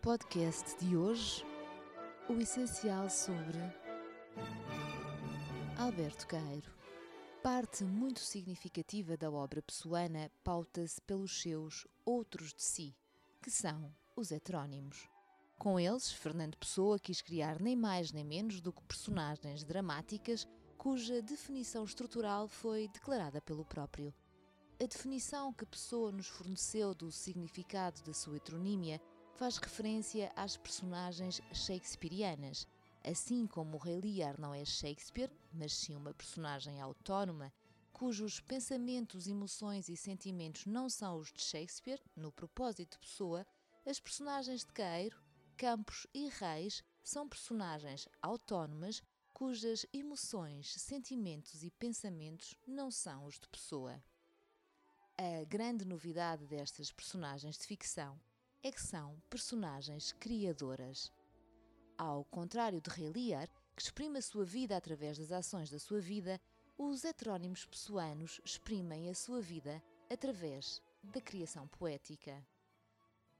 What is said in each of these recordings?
podcast de hoje, o essencial sobre Alberto Caeiro. Parte muito significativa da obra pessoana pauta-se pelos seus outros de si, que são os heterónimos. Com eles, Fernando Pessoa quis criar nem mais nem menos do que personagens dramáticas cuja definição estrutural foi declarada pelo próprio. A definição que Pessoa nos forneceu do significado da sua heteronímia faz referência às personagens shakespearianas, assim como o Rei Lear não é Shakespeare, mas sim uma personagem autónoma, cujos pensamentos, emoções e sentimentos não são os de Shakespeare, no propósito de Pessoa, as personagens de Caeiro, Campos e Reis são personagens autónomas cujas emoções, sentimentos e pensamentos não são os de Pessoa. A grande novidade destas personagens de ficção é que são personagens criadoras. Ao contrário de Rei Lear, que exprime a sua vida através das ações da sua vida, os heterónimos pessoanos exprimem a sua vida através da criação poética.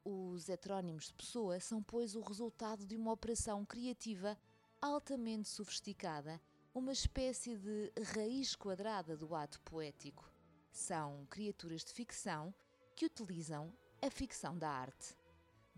Os heterónimos de pessoa são, pois, o resultado de uma operação criativa altamente sofisticada, uma espécie de raiz quadrada do ato poético. São criaturas de ficção que utilizam a ficção da arte.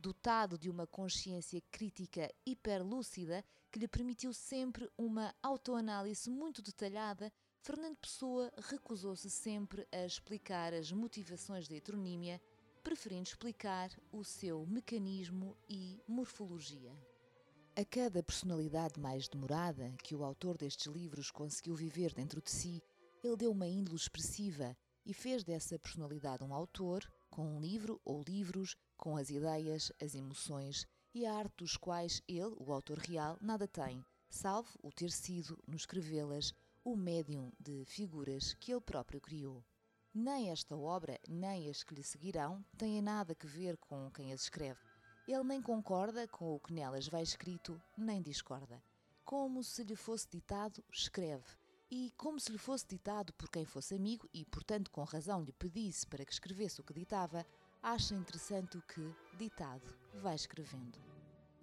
Dotado de uma consciência crítica hiperlúcida que lhe permitiu sempre uma autoanálise muito detalhada, Fernando Pessoa recusou-se sempre a explicar as motivações da heteronímia, preferindo explicar o seu mecanismo e morfologia. A cada personalidade mais demorada que o autor destes livros conseguiu viver dentro de si, ele deu uma índole expressiva e fez dessa personalidade um autor, com um livro ou livros, com as ideias, as emoções e a arte dos quais ele, o autor real, nada tem, salvo o ter sido, no escrevê-las, o médium de figuras que ele próprio criou. Nem esta obra, nem as que lhe seguirão, têm nada a ver com quem as escreve. Ele nem concorda com o que nelas vai escrito, nem discorda. Como se lhe fosse ditado, escreve e, como se lhe fosse ditado por quem fosse amigo e, portanto, com razão lhe pedisse para que escrevesse o que ditava, acha interessante o que, ditado, vai escrevendo.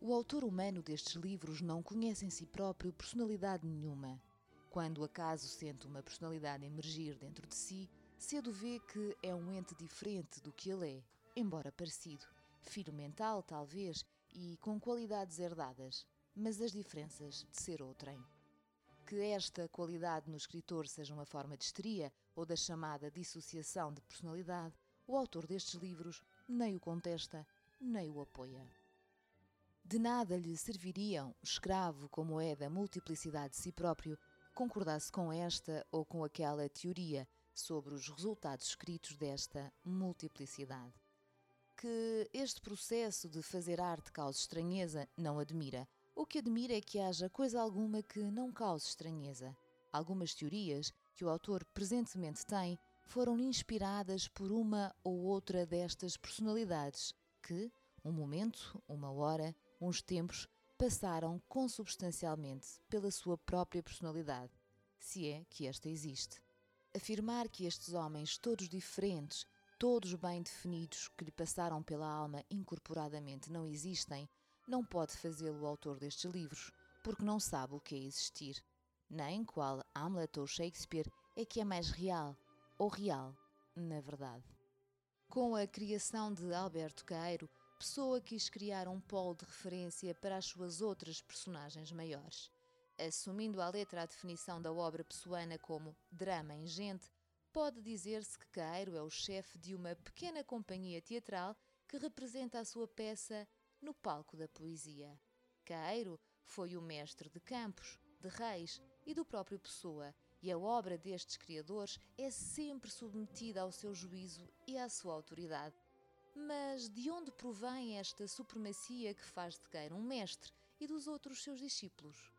O autor humano destes livros não conhece em si próprio personalidade nenhuma. Quando acaso sente uma personalidade emergir dentro de si, cedo vê que é um ente diferente do que ele é, embora parecido, filho mental talvez e com qualidades herdadas, mas as diferenças de ser outrem que esta qualidade no escritor seja uma forma de histeria ou da chamada dissociação de personalidade, o autor destes livros nem o contesta, nem o apoia. De nada lhe serviriam, escravo como é da multiplicidade de si próprio, concordasse com esta ou com aquela teoria sobre os resultados escritos desta multiplicidade. Que este processo de fazer arte cause estranheza não admira, o que admira é que haja coisa alguma que não cause estranheza. Algumas teorias que o autor presentemente tem foram inspiradas por uma ou outra destas personalidades que, um momento, uma hora, uns tempos, passaram consubstancialmente pela sua própria personalidade, se é que esta existe. Afirmar que estes homens, todos diferentes, todos bem definidos, que lhe passaram pela alma incorporadamente, não existem, não pode fazê-lo o autor destes livros, porque não sabe o que é existir, nem qual Hamlet ou Shakespeare é que é mais real, ou real, na verdade. Com a criação de Alberto Caeiro, Pessoa quis criar um polo de referência para as suas outras personagens maiores. Assumindo à letra a definição da obra pessoana como drama ingente, pode dizer-se que Caeiro é o chefe de uma pequena companhia teatral que representa a sua peça no palco da poesia. Caeiro foi o mestre de Campos, de Reis e do próprio Pessoa, e a obra destes criadores é sempre submetida ao seu juízo e à sua autoridade. Mas de onde provém esta supremacia que faz de Caeiro um mestre e dos outros seus discípulos?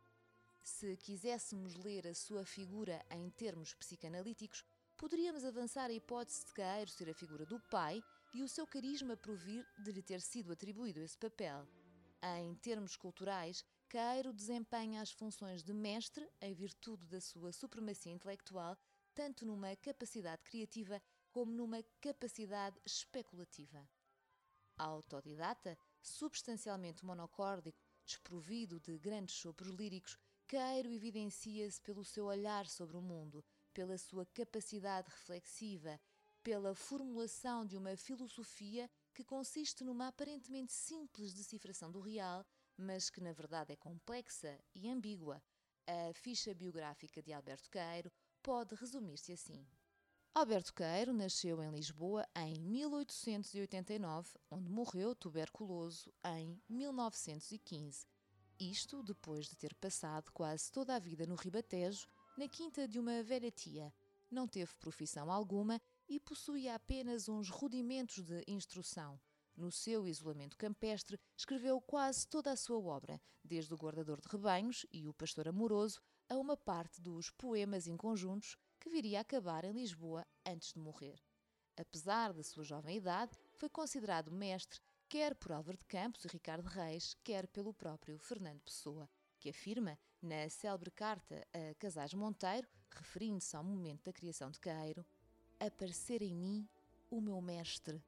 Se quiséssemos ler a sua figura em termos psicanalíticos, poderíamos avançar a hipótese de Caeiro ser a figura do pai e o seu carisma provir de lhe ter sido atribuído esse papel. Em termos culturais, Caeiro desempenha as funções de mestre em virtude da sua supremacia intelectual, tanto numa capacidade criativa como numa capacidade especulativa. Autodidata, substancialmente monocórdico, desprovido de grandes sopros líricos, Cairo evidencia-se pelo seu olhar sobre o mundo, pela sua capacidade reflexiva, pela formulação de uma filosofia que consiste numa aparentemente simples decifração do real, mas que na verdade é complexa e ambígua. A ficha biográfica de Alberto Cairo pode resumir-se assim. Alberto Queiro nasceu em Lisboa em 1889, onde morreu tuberculoso em 1915. Isto depois de ter passado quase toda a vida no Ribatejo, na quinta de uma velha tia. Não teve profissão alguma e possuía apenas uns rudimentos de instrução. No seu isolamento campestre, escreveu quase toda a sua obra, desde o Guardador de Rebanhos e o Pastor Amoroso a uma parte dos poemas inconjuntos que viria a acabar em Lisboa antes de morrer. Apesar da sua jovem idade, foi considerado mestre quer por Álvaro de Campos e Ricardo Reis, quer pelo próprio Fernando Pessoa, que afirma, na célebre carta a Casais Monteiro, referindo-se ao momento da criação de Cairo, aparecer em mim o meu mestre.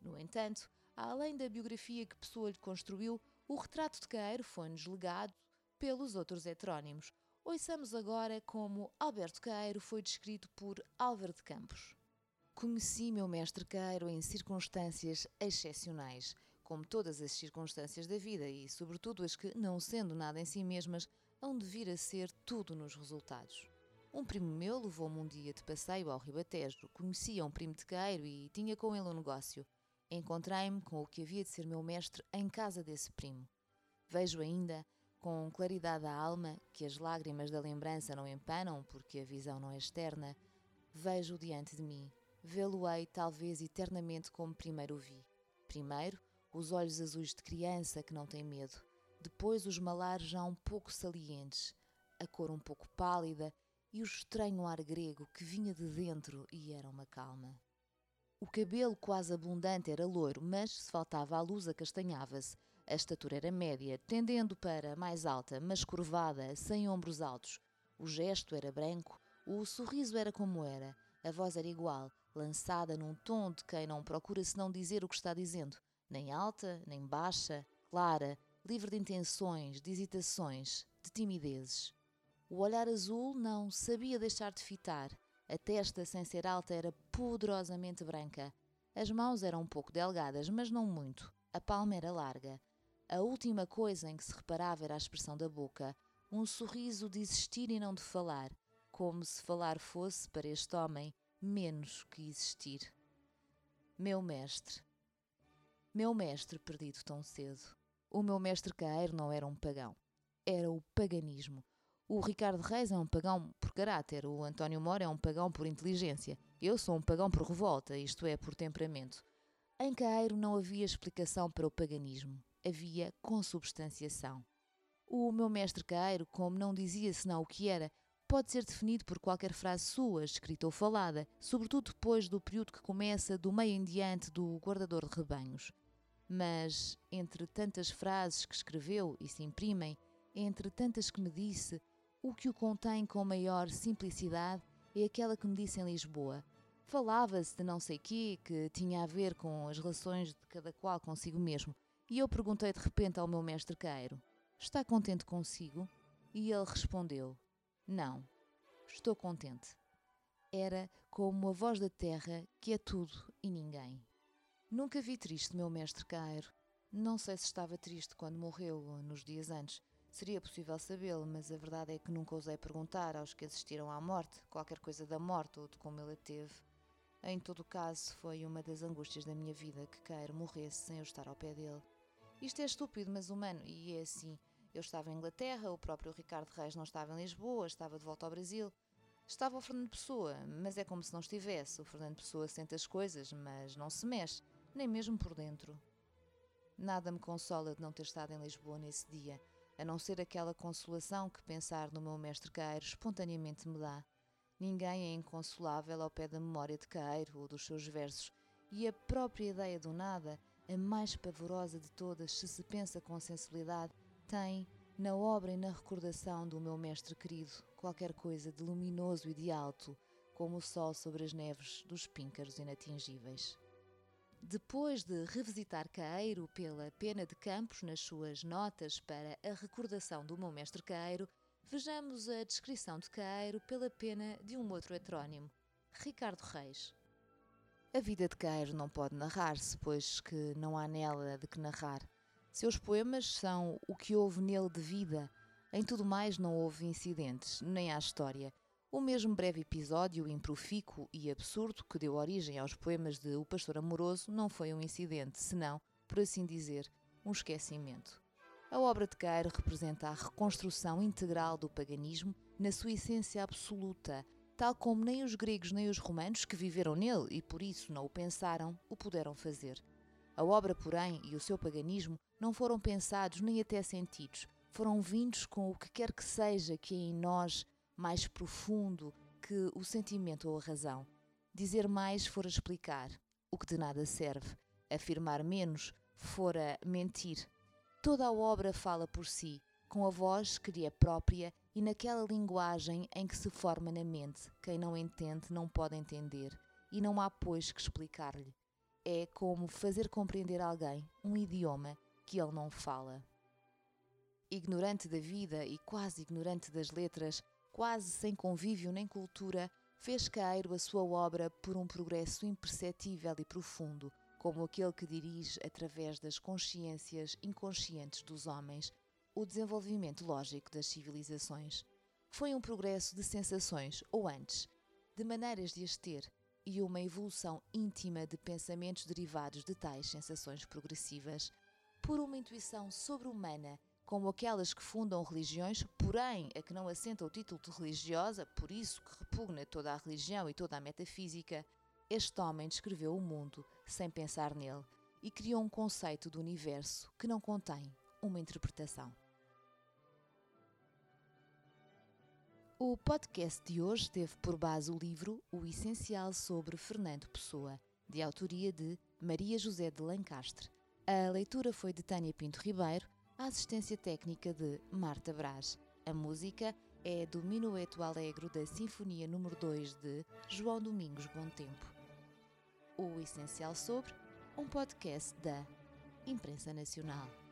No entanto, além da biografia que Pessoa lhe construiu, o retrato de Cairo foi-nos legado pelos outros heterónimos, Ouçamos agora como Alberto Queiro foi descrito por Álvaro de Campos. Conheci meu mestre Queiro em circunstâncias excepcionais, como todas as circunstâncias da vida e, sobretudo, as que, não sendo nada em si mesmas, hão de vir a ser tudo nos resultados. Um primo meu levou-me um dia de passeio ao Ribatejo, conhecia um primo de Queiro e tinha com ele um negócio. Encontrei-me com o que havia de ser meu mestre em casa desse primo. Vejo ainda com claridade a alma, que as lágrimas da lembrança não empanam, porque a visão não é externa, vejo diante de mim. Vê-lo-ei talvez eternamente como primeiro o vi. Primeiro, os olhos azuis de criança que não tem medo. Depois, os malares já um pouco salientes, a cor um pouco pálida e o estranho ar grego que vinha de dentro e era uma calma. O cabelo quase abundante era loiro, mas se faltava a luz acastanhava-se, a estatura era média, tendendo para mais alta, mas curvada, sem ombros altos. O gesto era branco, o sorriso era como era, a voz era igual, lançada num tom de quem não procura senão dizer o que está dizendo, nem alta, nem baixa, clara, livre de intenções, de hesitações, de timidezes. O olhar azul não sabia deixar de fitar, a testa, sem ser alta, era poderosamente branca. As mãos eram um pouco delgadas, mas não muito. A palma era larga. A última coisa em que se reparava era a expressão da boca, um sorriso de existir e não de falar, como se falar fosse, para este homem, menos que existir. Meu mestre. Meu mestre perdido tão cedo. O meu mestre Caeiro não era um pagão. Era o paganismo. O Ricardo Reis é um pagão por caráter, o António Mora é um pagão por inteligência. Eu sou um pagão por revolta, isto é, por temperamento. Em Caeiro não havia explicação para o paganismo havia consubstanciação. O meu mestre Caeiro, como não dizia senão o que era, pode ser definido por qualquer frase sua, escrita ou falada, sobretudo depois do período que começa do meio em diante do guardador de rebanhos. Mas, entre tantas frases que escreveu e se imprimem, entre tantas que me disse, o que o contém com maior simplicidade é aquela que me disse em Lisboa. Falava-se de não sei quê, que tinha a ver com as relações de cada qual consigo mesmo, e eu perguntei de repente ao meu mestre Cairo: Está contente consigo? E ele respondeu: Não, estou contente. Era como a voz da terra que é tudo e ninguém. Nunca vi triste meu mestre Cairo. Não sei se estava triste quando morreu nos dias antes. Seria possível sabê-lo, mas a verdade é que nunca ousei perguntar aos que assistiram à morte qualquer coisa da morte ou de como ele a teve. Em todo caso, foi uma das angústias da minha vida que Cairo morresse sem eu estar ao pé dele. Isto é estúpido, mas humano, e é assim. Eu estava em Inglaterra, o próprio Ricardo Reis não estava em Lisboa, estava de volta ao Brasil. Estava o Fernando Pessoa, mas é como se não estivesse. O Fernando Pessoa sente as coisas, mas não se mexe, nem mesmo por dentro. Nada me consola de não ter estado em Lisboa nesse dia, a não ser aquela consolação que pensar no meu mestre Cairo espontaneamente me dá. Ninguém é inconsolável ao pé da memória de Cairo ou dos seus versos, e a própria ideia do nada a mais pavorosa de todas, se se pensa com sensibilidade, tem, na obra e na recordação do meu mestre querido, qualquer coisa de luminoso e de alto, como o sol sobre as neves dos píncaros inatingíveis. Depois de revisitar Caeiro pela Pena de Campos nas suas notas para a recordação do meu mestre Caeiro, vejamos a descrição de Caeiro pela pena de um outro heterónimo, Ricardo Reis. A vida de Caeiro não pode narrar-se, pois que não há nela de que narrar. Seus poemas são o que houve nele de vida. Em tudo mais não houve incidentes, nem há história. O mesmo breve episódio improfícuo e absurdo que deu origem aos poemas de O Pastor Amoroso não foi um incidente, senão, por assim dizer, um esquecimento. A obra de Cairo representa a reconstrução integral do paganismo na sua essência absoluta, tal como nem os gregos nem os romanos, que viveram nele e por isso não o pensaram, o puderam fazer. A obra, porém, e o seu paganismo não foram pensados nem até sentidos, foram vindos com o que quer que seja que em nós mais profundo que o sentimento ou a razão. Dizer mais fora explicar, o que de nada serve. Afirmar menos fora mentir. Toda a obra fala por si, com a voz que lhe é própria e naquela linguagem em que se forma na mente. Quem não entende não pode entender, e não há, pois, que explicar-lhe. É como fazer compreender alguém um idioma que ele não fala. Ignorante da vida e quase ignorante das letras, quase sem convívio nem cultura, fez cair a sua obra por um progresso imperceptível e profundo, como aquele que dirige, através das consciências inconscientes dos homens, o desenvolvimento lógico das civilizações. Foi um progresso de sensações, ou antes, de maneiras de as ter, e uma evolução íntima de pensamentos derivados de tais sensações progressivas, por uma intuição sobre-humana como aquelas que fundam religiões, porém a que não assenta o título de religiosa, por isso que repugna toda a religião e toda a metafísica, este homem descreveu o mundo sem pensar nele e criou um conceito do universo que não contém uma interpretação. O podcast de hoje teve por base o livro O Essencial sobre Fernando Pessoa, de autoria de Maria José de Lancastre. A leitura foi de Tânia Pinto Ribeiro a assistência técnica de Marta Brás. A música é do Minueto Alegro da Sinfonia número 2 de João Domingos Bom Tempo. O Essencial sobre um podcast da Imprensa Nacional.